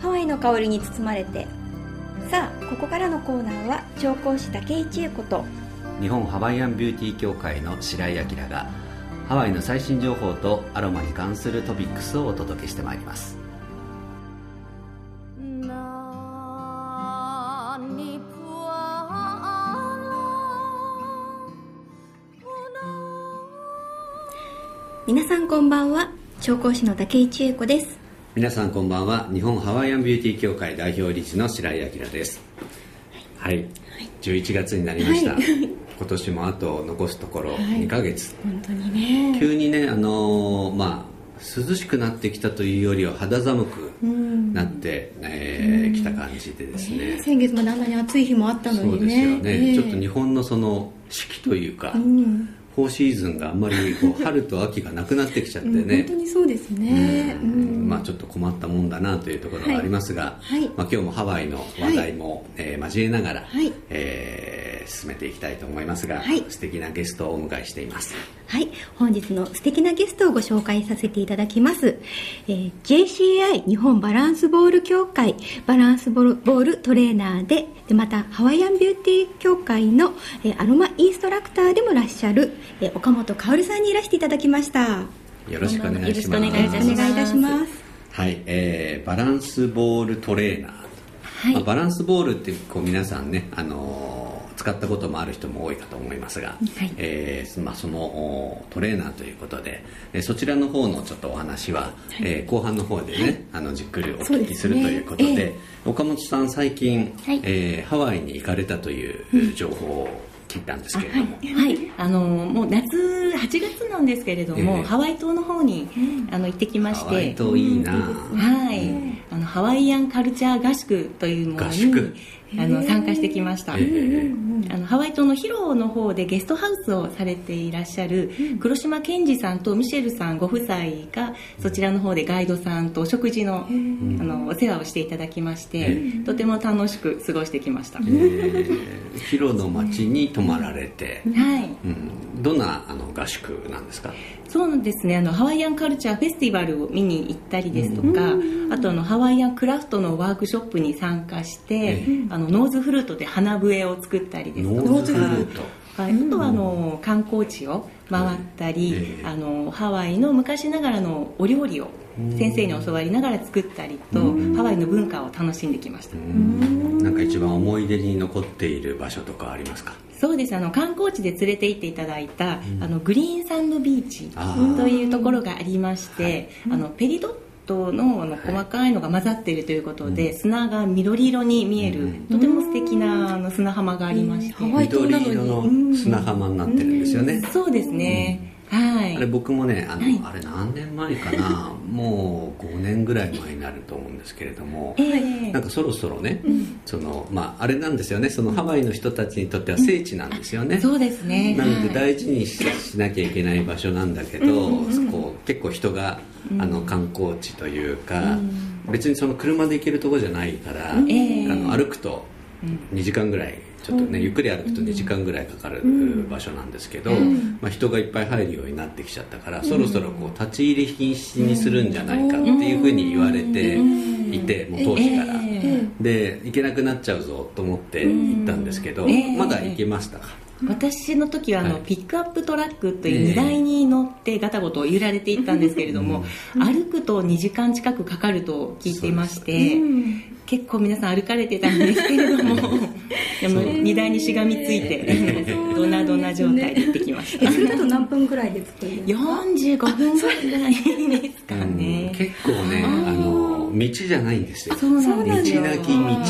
ハワイの香りに包まれて。さあここからのコーナーは調香師竹井千恵子と。日本ハワイアンビューティー協会の白井明がハワイの最新情報とアロマに関するトピックスをお届けしてまいります。皆さんこんばんは。調香師の竹井千恵子です皆さんこんばんは。日本ハワイアンビューティー協会代表理事の白井明です。はい、はい、11月になりました、はい、今年もあと残すところ2ヶ月、はい、本当にね。急にねあのー、まあ涼しくなってきたというよりは肌寒くなって、えー、きた感じでですね、えー、先月もあんなに暑い日もあったのにね。そうですよね、えー、ちょっと日本のその四季というか、うんフォーシーズンがあんまりこう 春と秋がなくなってきちゃってね、うん、本当にそうですね、うん、まあちょっと困ったもんだなというところがありますが、はい。まあ、今日もハワイの話題も、はい、えー、交えながら、はい。えー、進めていきたいと思いますが、はい、素敵なゲストをお迎えしています。はい。本日の素敵なゲストをご紹介させていただきます、えー、JCI 日本バランスボール協会バランスボールトレーナーででまたハワイアンビューティー協会の、えー、アロマインストラクターでもいらっしゃる、えー、岡本香さんにいらしていただきました。よろしくお願いします。よろしくお願いいたします。はい、えー、バランスボールトレーナー、はい。まあ、バランスボールってこう皆さんね、あのー使ったこともある人も多いかと思いますが、はい、えー、まあ、そのトレーナーということで、えそちらの方のちょっとお話は、はい、えー、後半の方でね、はい、あのじっくりお聞きするということで、ね。えー、岡本さん最近、はい、えー、ハワイに行かれたという情報を、聞いたんですけれども、はい、はい、あのもう夏8月なんですけれども、えー、ハワイ島の方に、あの行ってきまして。ハワイ島いいな、はい、あのハワイアンカルチャー合宿というものにあの参加してきました、あのハワイ島のヒロの方でゲストハウスをされていらっしゃる黒島健二さんとミシェルさんご夫妻がそちらの方でガイドさんとお食事のあのお世話をしていただきましてとても楽しく過ごしてきました、ヒロの町に泊まられて、はい、うん、どんなあの合宿なんですか？そうですね。あのハワイアンカルチャーフェスティバルを見に行ったりですとか、あとあのハワイアンクラフトのワークショップに参加して、あのノーズフルートで花笛を作ったりですとか。ノーズフルート。はい、あとはあの観光地を回ったり、あのハワイの昔ながらのお料理を先生に教わりながら作ったりとハワイの文化を楽しんできました。なんか一番思い出に残っている場所とかありますか？そうです。あの観光地で連れて行っていただいた、うん、あのグリーンサンドビーチというところがありまして、あのペリドットのあの細かいのが混ざっているということで、はい、砂が緑色に見える、うん、とても素敵なあの砂浜がありまして、緑色の砂浜になってるんですよね、そうですね、はい、あれ僕もねあの、はい、あれ何年前かな？もう5年ぐらい前になると思うんですけれども、えー、なんかそろそろね、うん、そのまあ、あれなんですよね。そのハワイの人たちにとっては聖地なんですよね、うん、そうですね。なので大事にしなきゃいけない場所なんだけど、うん、こう結構人があの観光地というか、別にその車で行けるとこじゃないから、えー、あの歩くと2時間ぐらいちょっとね、ゆっくり歩くと2時間ぐらいかかる場所なんですけど、まあ、人がいっぱい入るようになってきちゃったから、そろそろこう立ち入り禁止にするんじゃないかっていうふうに言われていて、もう当時から、で行けなくなっちゃうぞと思って行ったんですけど、まだ行けましたか？私の時はあの、はい、ピックアップトラックという荷台に乗ってガタゴト揺られていったんですけれども、歩くと2時間近くかかると聞いていまして、結構皆さん歩かれてたんですけれども でも荷台にしがみついてドナドナ状態で行ってきました。それだと何分ぐらいで作るんですか？45分ぐらいですかね、うん、結構ねあの道じゃないんですよ。そうなんですよ。道な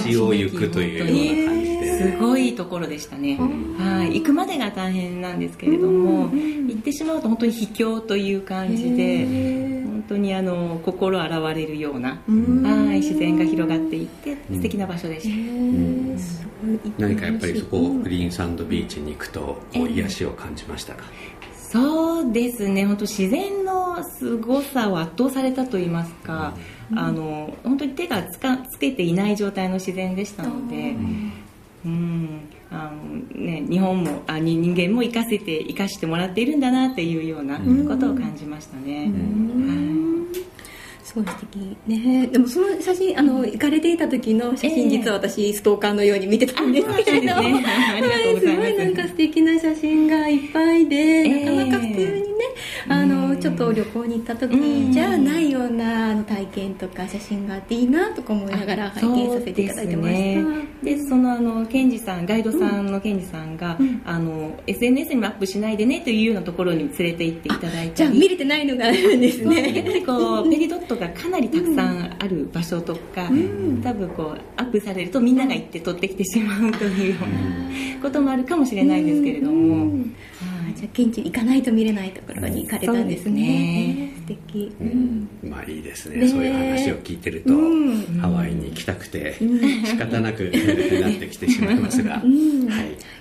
き道を行くというような感じすごいところでしたね、はい。行くまでが大変なんですけれども、行ってしまうと本当に秘境という感じで本当にあの心洗われるような、はい自然が広がっていって素敵な場所でした、何かやっぱりそこグリーンサンドビーチに行くとこう癒しを感じましたか、そうですね。本当自然のすごさを圧倒されたと言いますか、うん、あの本当に手がつかつけていない状態の自然でしたので、うんあのね、日本もあ人間も生かせて生かしてもらっているんだなっていうようなことを感じましたね。すごい素敵。ねでもその写真あの行かれていた時の写真、実は私ストーカーのように見てたんですけど、すす。ごいなんか素敵な写真がいっぱいで、なかなか普通にねあのちょっと旅行に行った時にじゃあないような体験とか写真があっていいなとか思いながら拝見させていただいてました。で、そのあのケンジさんガイドさんのケンジさんが、あの SNS にもアップしないでねというようなところに連れて行っていただいてじゃあ見れてないのがあるんですね。やっぱりこうペリドットがかなりたくさんある場所とか、多分こうアップされるとみんなが行って撮ってきてしまうというようなこともあるかもしれないですけれども、じゃあ現地に行かないと見れないところに行かれたんですね。ね。素敵、うん。まあいいですね。そういう話を聞いてると、ハワイに行きたくて仕方なく なってきてしまいますが、はい。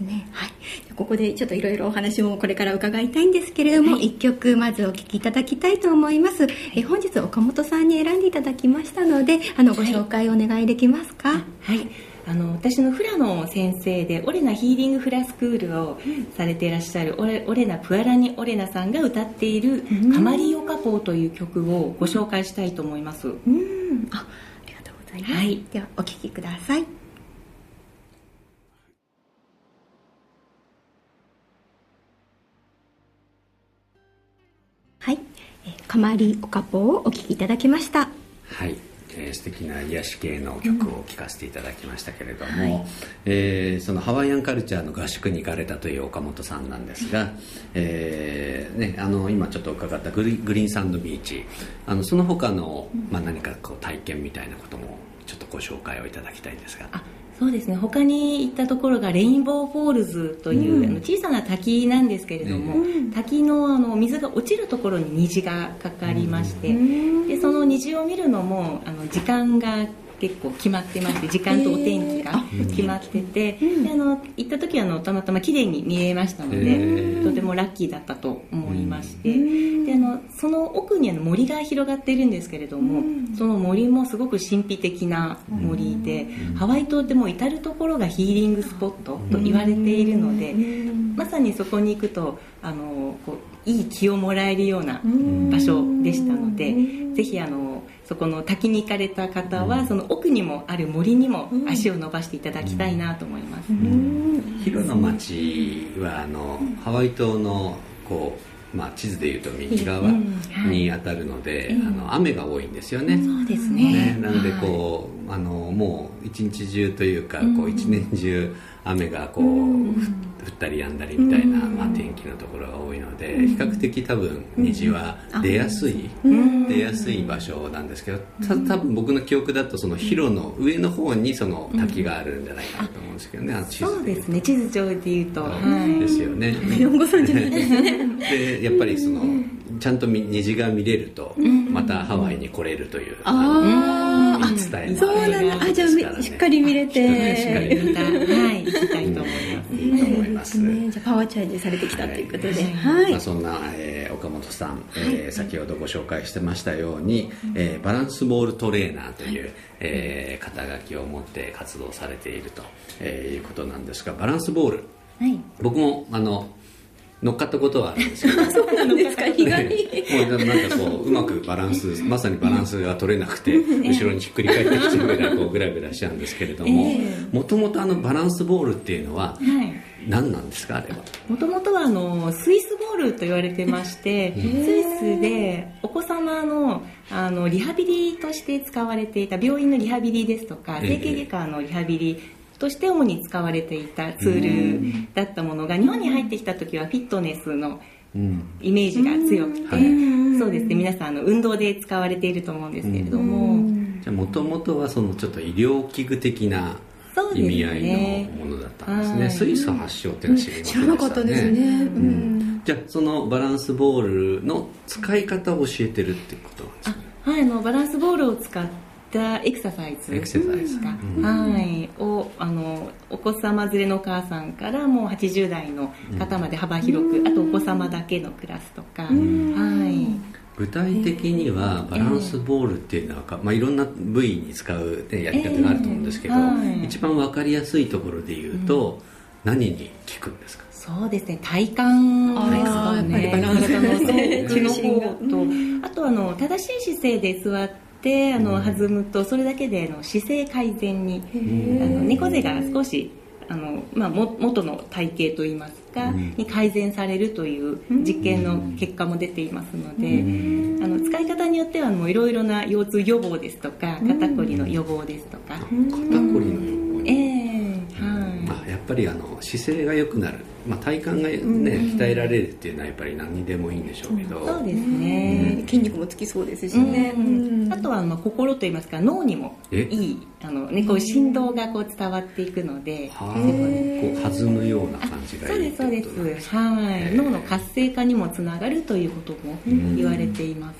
ね。はい、ここでちょっといろいろお話もこれから伺いたいんですけれども、はい、1曲まずお聴きいただきたいと思います。え本日岡本さんに選んでいただきましたのであのご紹介お願いできますか？はいあの私のフラの先生でオレナヒーリングフラスクールをされていらっしゃるオレオレナ・プアラニ・オレナさんが歌っている「カマリオカポー」という曲をご紹介したいと思います。うん。あありがとうございます、はい、ではお聴きください。はい、えー、カマリオカポーをお聴きいただきました。はいえー、素敵な癒し系の曲を聴かせていただきましたけれども、うんはい、えー、そのハワイアンカルチャーの合宿に行かれたという岡本さんなんですが、えーね、あの今ちょっと伺ったグリグリーンサンドビーチあのその他の、まあ、何かこう体験みたいなこともちょっとご紹介をいただきたいんですが。そうですね。他に行ったところがレインボーフォールズという、うん、あの小さな滝なんですけれども、うん、滝のあの水が落ちるところに虹がかかりまして、うん、でその虹を見るのもあの時間が結構決まってまして時間とお天気が決まってて、であの行った時はあのたまたま綺麗に見えましたのでとてもラッキーだったと思いまして、であのその奥にあの森が広がっているんですけれども、その森もすごく神秘的な森で、ハワイ島ってもう至る所がヒーリングスポットと言われているので、まさにそこに行くとあのこういい気をもらえるような場所でしたので、ぜひあのそこの滝に行かれた方は、その奥にもある森にも足を伸ばしていただきたいなと思います、広の町はあの、ハワイ島のこうまあ、地図でいうと右側に当たるので、あの雨が多いんですよね。そうですね。ねなのでこう、あのもう一日中というか、こう一年中雨がこう、降ったりやんだりみたいな、まあ、天気のところが多いので、比較的多分虹は出やすい、出やすい場所なんですけどた多分僕の記憶だとその広の上の方にその滝があるんじゃないかなと思うんですけどね、そうですね地図上でい。うと、ですよね。でやっぱりそのちゃんと虹が見れると、またハワイに来れるという、ああ伝えそうなんだあじゃあしっかり見れて。しっかり見たはい行きたいと思います。いいと思います、ね、じゃあパワーチャージされてきたということで、はい。まあ、そんな、えー、岡本さん、えー、先ほどご紹介してましたように、えー、バランスボールトレーナーという、えー、肩書きを持って活動されていると、えー、いうことなんですがバランスボール、はい、僕もあの乗っかったことはあるんですけど。そうなんですか？意外。にもうなんかこううまくバランスまさにバランスが取れなくて 後ろにひっくり返ってきちゃうぐらいこうグラグラしちゃうんですけれどももともとあのバランスボールっていうのは、何なんですか？あれは。もともとはあのスイスボールと言われてましてスイスでお子様のあのリハビリとして使われていた病院のリハビリですとか整形外科のリハビリとして主に使われていたツールだったものが日本に入ってきた時はフィットネスのイメージが強くて、そうですね。皆さんあの運動で使われていると思うんですけれども。じゃあもともとはそのちょっと医療器具的な意味合いのものだったんですね、ね、スイス発祥っていうのは知りませんでしたね、知らなかったですね、うん、じゃあそのバランスボールの使い方を教えてるってことなんですかはい。あのバランスボールを使ってたエクササイズエクササイズ。か、はい、をあのお子様連れのお母さんからもう80代の方まで幅広く、あとお子様だけのクラスとか、はい。具体的にはバランスボールっていうのは、えー、まあ、いろんな部位に使う、ね、やり方があると思うんですけど、えーはい、一番分かりやすいところで言うと、何に効くんですか？そうですね。体幹ですかね。体のそう。の方と、あとあの正しい姿勢で座ってあの弾むとそれだけでの姿勢改善にあの猫背が少しあの、まあ、も元の体型といいますか、に改善されるという実験の結果も出ていますので、あの使い方によってはもういろいろな腰痛予防ですとか肩こりの予防ですとか、肩こりの予防っぱりあの姿勢が良くなる。まあ、体幹がね、鍛えられるっていうのはやっぱり何にでもいいんでしょうけど、そうですね、筋肉もつきそうですしね、あとはまあ心といいますか脳にもいいあの、ね、こう振動がこう伝わっていくので、こう弾むような感じがいいそうですそうです。はい。脳の活性化にもつながるということも言われています、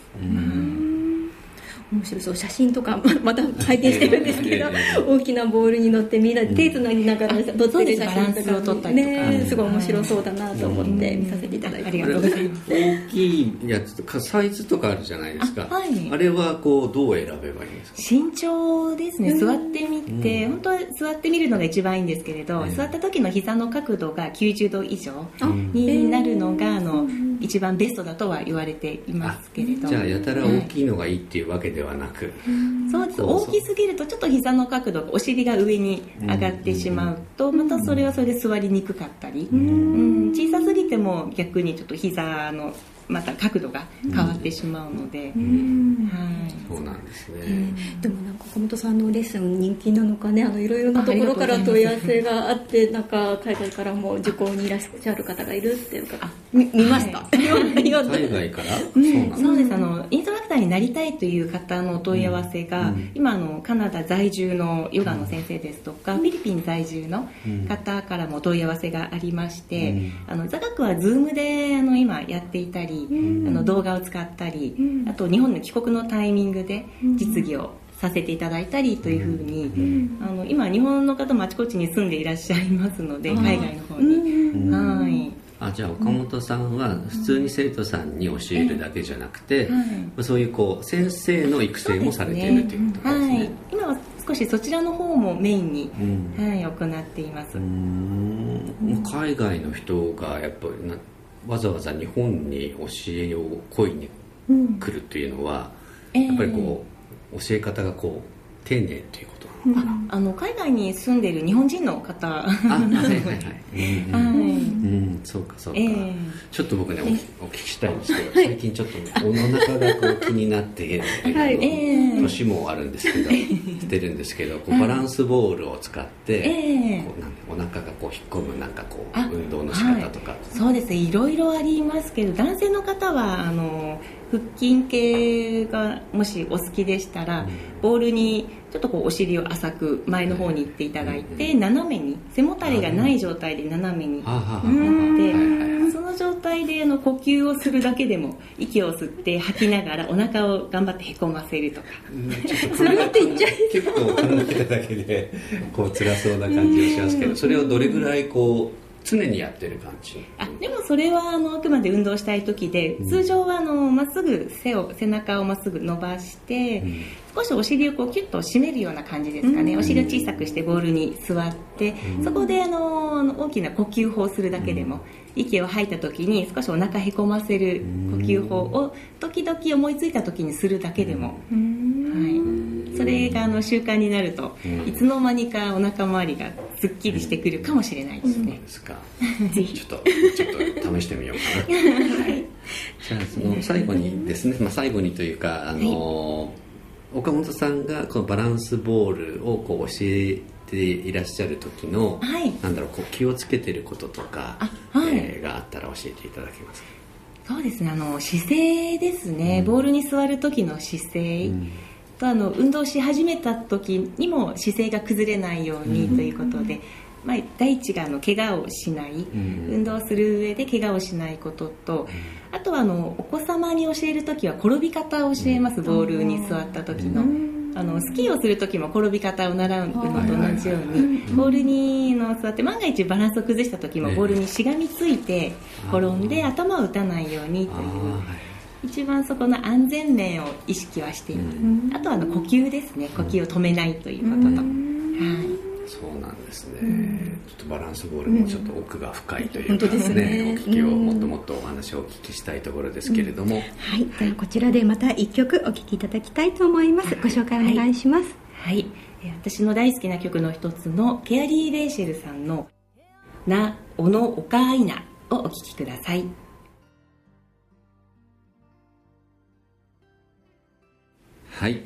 面白そう。写真とかまた拝見してるんですけど、大きなボールに乗ってみんな手つなぎながら撮ってる写真とかねすごい面白そうだなと思って見させていただいて、ありがとうございます。大きいやつとかサイズとかあるじゃないですか。あ,、はい、あれはこうどう選べばいいんですか？身長ですね。座ってみて、本当は座ってみるのが一番いいんですけれど、座った時の膝の角度が90度以上になるのがあの一番ベストだとは言われていますけれど。じゃあやたら大きいのがいいっていうわけではなく、そうです。大きすぎるとちょっと膝の角度お尻が上に上がってしまうとまたそれはそれで座りにくかったり、うん、小さすぎても逆にちょっと膝のまた角度が変わってしまうので、はい、そうなんですね、でもなんか岡本さんのレッスン人気なのかねあのいろいろなところから問い合わせがあってなんか海外からも受講にいらっしゃる方がいるっていうか 見ました、海外から、そうですあのインストラクターになりたいという方の問い合わせが、今あのカナダ在住のヨガの先生ですとか、フィリピン在住の方からも問い合わせがありまして、あの座学は Zoom であの今やっていたりあの動画を使ったり、あと日本の帰国のタイミングで実技をさせていただいたりというふうに、あの今日本の方もあちこちに住んでいらっしゃいますので海外の方に、はい。あじゃあ岡本さんは普通に生徒さんに教えるだけじゃなくて、はい、そういうこう先生の育成もされているということですね、はい、今は少しそちらの方もメインに、うん、はい、行っています。海外の人がやっぱりなわざわざ日本に教えを恋に来るっていうのは、うん、やっぱりこう、教え方がこう丁寧ということあの海外に住んでる日本人の方。あはいはいはい。うん、そうかそうか、えー、ちょっと僕ねお聞きしたいんですけど最近ちょっとお腹がこう気になって、はい。えー、年もあるんですけどしてるんですけどこうバランスボールを使って、えー、こうなんお腹がこう引っ込むなんかこう運動の仕方とか、はい、そうです。ねいろいろありますけど男性の方はあの腹筋系がもしお好きでしたら、ボールにちょっとこうお尻を浅く前の方に行っていただいて、斜めに背もたれがない状態で斜めになってその状態であの呼吸をするだけでも息を吸って吐きながらお腹を頑張ってへこませるとか。それって言っちゃい結構考えただけでこう辛そうな感じがしますけどそれをどれぐらいこう常にやってる感じ。あでもそれはあのあくまで運動したい時で、うん、通常はあのまっすぐ背を背中をまっすぐ伸ばして、うん、少しお尻をこうキュッと締めるような感じですかね、うん、お尻を小さくしてボールに座って、そこであの大きな呼吸法をするだけでも、息を吐いた時に少しお腹へこませる呼吸法を時々思いついた時にするだけでも、はい。それがあの習慣になると、いつの間にかお腹周りがすっきりしてくるかもしれないですね、ですか。ぜひ。ちょっとちょっと試してみようかな、はい、じゃあその最後にですね、まあ、最後にというかあの、はい、岡本さんがこのバランスボールをこう教えていらっしゃる時の、はい、なんだろうこう気をつけてることとかあ、はい。えー、があったら教えていただけますか？そうですねあの姿勢ですね、うん、ボールに座る時の姿勢、うん。とあの運動し始めた時にも姿勢が崩れないようにということで、まあ、第一があの怪我をしない、運動する上で怪我をしないことと、あとはあのお子様に教える時は転び方を教えます、ボールに座った時の。あのスキーをする時も転び方を習うのと同じようにボールにの座って万が一バランスを崩した時もボールにしがみついて転んで頭を打たないようにという。一番そこの安全面を意識はしています、あとはあの呼吸ですね。呼吸を止めないということと、はいそうなんですね、うん、ちょっとバランスボールもちょっと奥が深いというかですね。うん、ねお聞きをもっともっとお話をお聞きしたいところですけれども、はい。ではこちらでまた一曲お聴きいただきたいと思います。ご紹介お願いします。はい、はい、私の大好きな曲の一つのケアリー・レイシェルさんの「なおのおかいな」をお聴きください。はい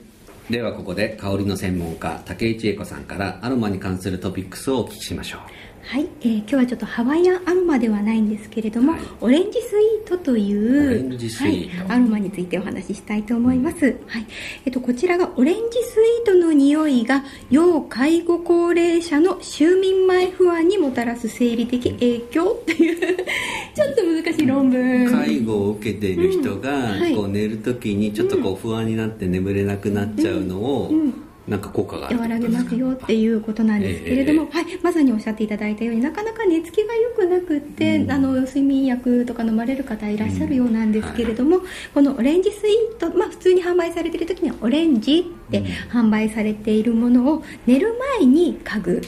ではここで香りの専門家竹内恵子さんからアロマに関するトピックスをお聞きしましょう。はい、えー、今日はちょっとハワイアンアロマではないんですけれども、はい、オレンジスイートというはい、アロマについてお話ししたいと思います、うん、はい。えっと、こちらがオレンジスイートの匂いが要介護高齢者の就眠前不安にもたらす生理的影響っていう ちょっと難しい論文。介護を受けている人が、こう寝るときにちょっとこう不安になって眠れなくなっちゃうのを、うん。うんなんか効果が和らげますよっていうことなんですけれども、えー、はい、まさにおっしゃっていただいたようになかなか寝つきが良くなくって、うん、あの睡眠薬とか飲まれる方いらっしゃるようなんですけれども、うんはい、このオレンジスイート、まあ、普通に販売されている時にはオレンジって販売されているものを寝る前に嗅ぐ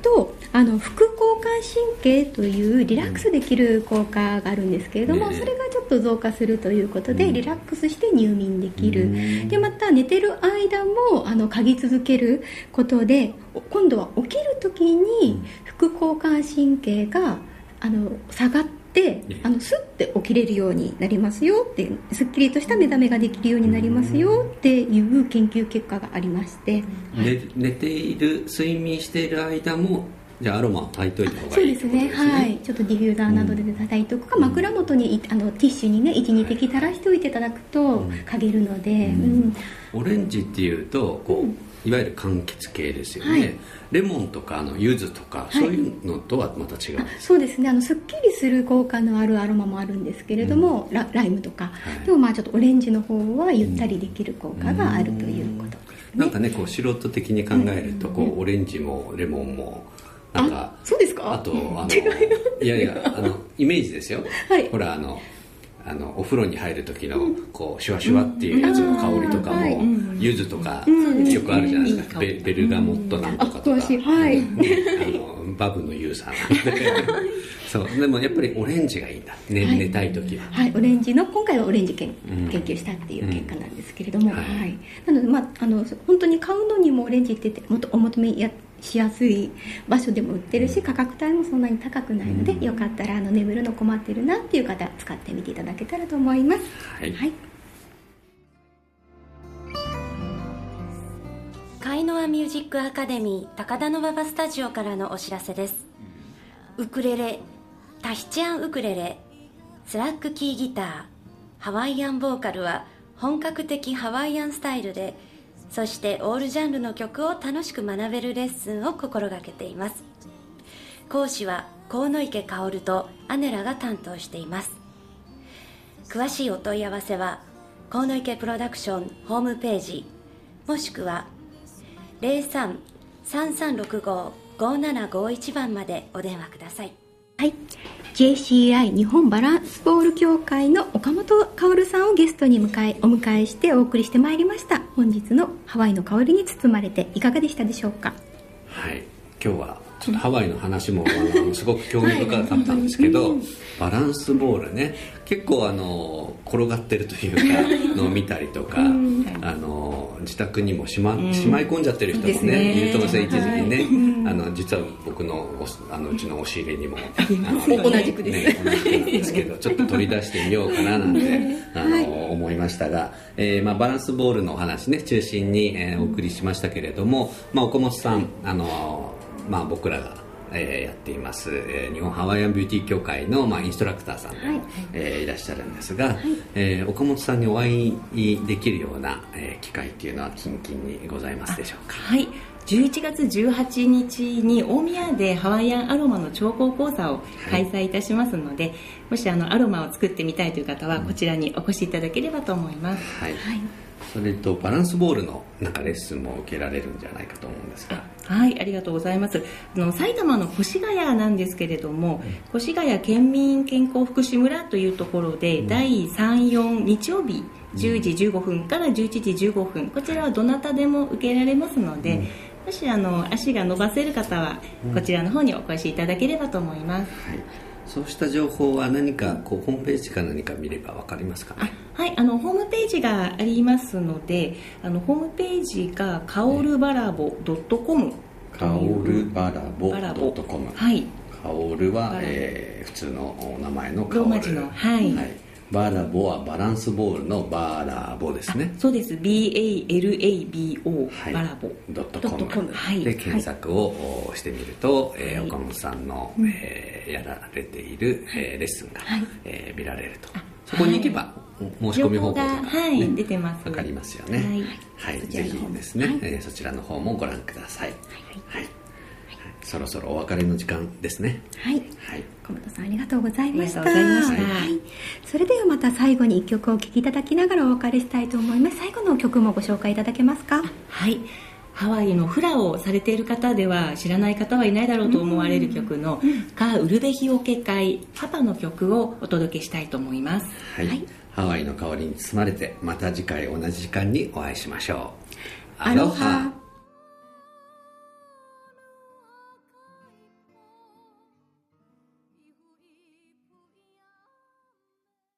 と、あの副交感神経というリラックスできる効果があるんですけれども、それがちょっと増加するということで、リラックスして入眠できる、でまた寝てる間もあの嗅ぎ続けることで今度は起きる時に副交感神経があの下がってであのスッて起きれるようになりますよってすっきりとした目覚めができるようになりますよっていう研究結果がありまして、寝寝ている睡眠している間もじゃあアロマ焚いといた方がいい、ね、そうですね。はい。ちょっとディフューザーなどで焚いておくか、うん、枕元にあのティッシュにね12滴垂らしておいていただくと嗅げるので、うん、オレンジっていうとこう、いわゆる柑橘系ですよね、はい。レモンとかあの柚子とか、はい、そういうのとはまた違うそうですね。あのすっきりする効果のあるアロマもあるんですけれども、うん、ラライムとか、はい、でもまあちょっとオレンジの方はゆったりできる効果があるということでなんかねこう素人的に考えるとこう、オレンジもレモンもなんかそうですか？あとあの いやいやあのイメージですよ、はい、ほらあのあのお風呂に入る時のこうシュワシュワっていうやつの香りとかも、柚子とかよくあるじゃないですか、ベベルガモットなんとかとか、はい、あのバブのユーザーなんで。そう。でもやっぱりオレンジがいいんだ。寝,、寝たい時は。はいオレンジの今回はオレンジ研,、研究したっていう結果なんですけれども、はい。なのでまああの本当に買うのにもオレンジってもっとお求めやしやすい場所でも売ってるし価格帯もそんなに高くないので、よかったらあの眠るの困ってるなっていう方使ってみていただけたらと思います。はい、はい。カイノアミュージックアカデミー高田馬場スタジオからのお知らせです。ウクレレタヒチアンウクレレスラックキーギターハワイアンボーカルは本格的ハワイアンスタイルでそしてオールジャンルの曲を楽しく学べるレッスンを心がけています。講師は河池薫とアネラが担当しています。詳しいお問い合わせは河池プロダクションホームページもしくは03-3365-5751番までお電話ください。はい。JCI 日本バランスボール協会の岡本薫さんをゲストに迎えお迎えしてお送りしてまいりました。本日のハワイの香りに包まれていかがでしたでしょうか？はい。今日はちょっとハワイの話もあのすごく興味深かったんですけど、バランスボールね。結構あの転がってるというかのを見たりとか、あの自宅にもしま,、しまい込んじゃってる人もねいると思います一時期ね、あの実は僕のあのうちの押し入れにも同じくです、ね、同じくなんですけどちょっと取り出してみようかななんて、あの思いましたが、えーまあ、バランスボールのお話ね中心に、えー、お送りしましたけれども、まあ、岡本さんあのまあ、僕らが、えー、やっています、えー、日本ハワイアンビューティー協会の、まあ、インストラクターさんで、はい、えー、いらっしゃるんですが、はい、えー、岡本さんにお会いできるような、えー、機会っていうのは近々にございますでしょうか。はい。11月18日に大宮でハワイアンアロマの調香講座を開催いたしますので、はい、もしあのアロマを作ってみたいという方はこちらにお越しいただければと思います、はい、はいそれとバランスボールのなんかレッスンも受けられるんじゃないかと思うんですが。はいありがとうございます。あの埼玉の越谷なんですけれども、うん、越谷県民健康福祉村というところで、うん、第34日曜日10時15分から11時15分こちらはどなたでも受けられますので、うん。もしあの足が伸ばせる方はこちらの方にお越しいただければと思います、はい、そうした情報は何かこうホームページか何か見れば分かりますかね？はいあのホームページがありますのであのホームページがカオルバラボ .com カオルバラボ .com はいカオルは、えー、普通のお名前のカオル。ローマ字のはい、はいバラボはバランスボールのバラボですね。そうです。BALABO、はい、バラボ。ドットコム、はい、で検索をしてみると、はい、えー、岡本さんの、えー、やられている、えー、レッスンが、はい。えー、見られると。そこに行けば、申し込み方法が、ね、はい、出てます。わかりますよね。はい、はい、ぜひですね、はい、えー、そちらの方もご覧ください。はいそろそろお別れの時間ですね。はい、はい、小本さんありがとうございました。はい、それではまた最後に一曲お聴きいただきながらお別れしたいと思います。最後の曲もご紹介いただけますか？はい。ハワイのフラをされている方では知らない方はいないだろうと思われる曲の「カ・ウルベヒオケ会パパ」の曲をお届けしたいと思います、はい、はい、ハワイの香りに包まれてまた次回同じ時間にお会いしましょう。アロハ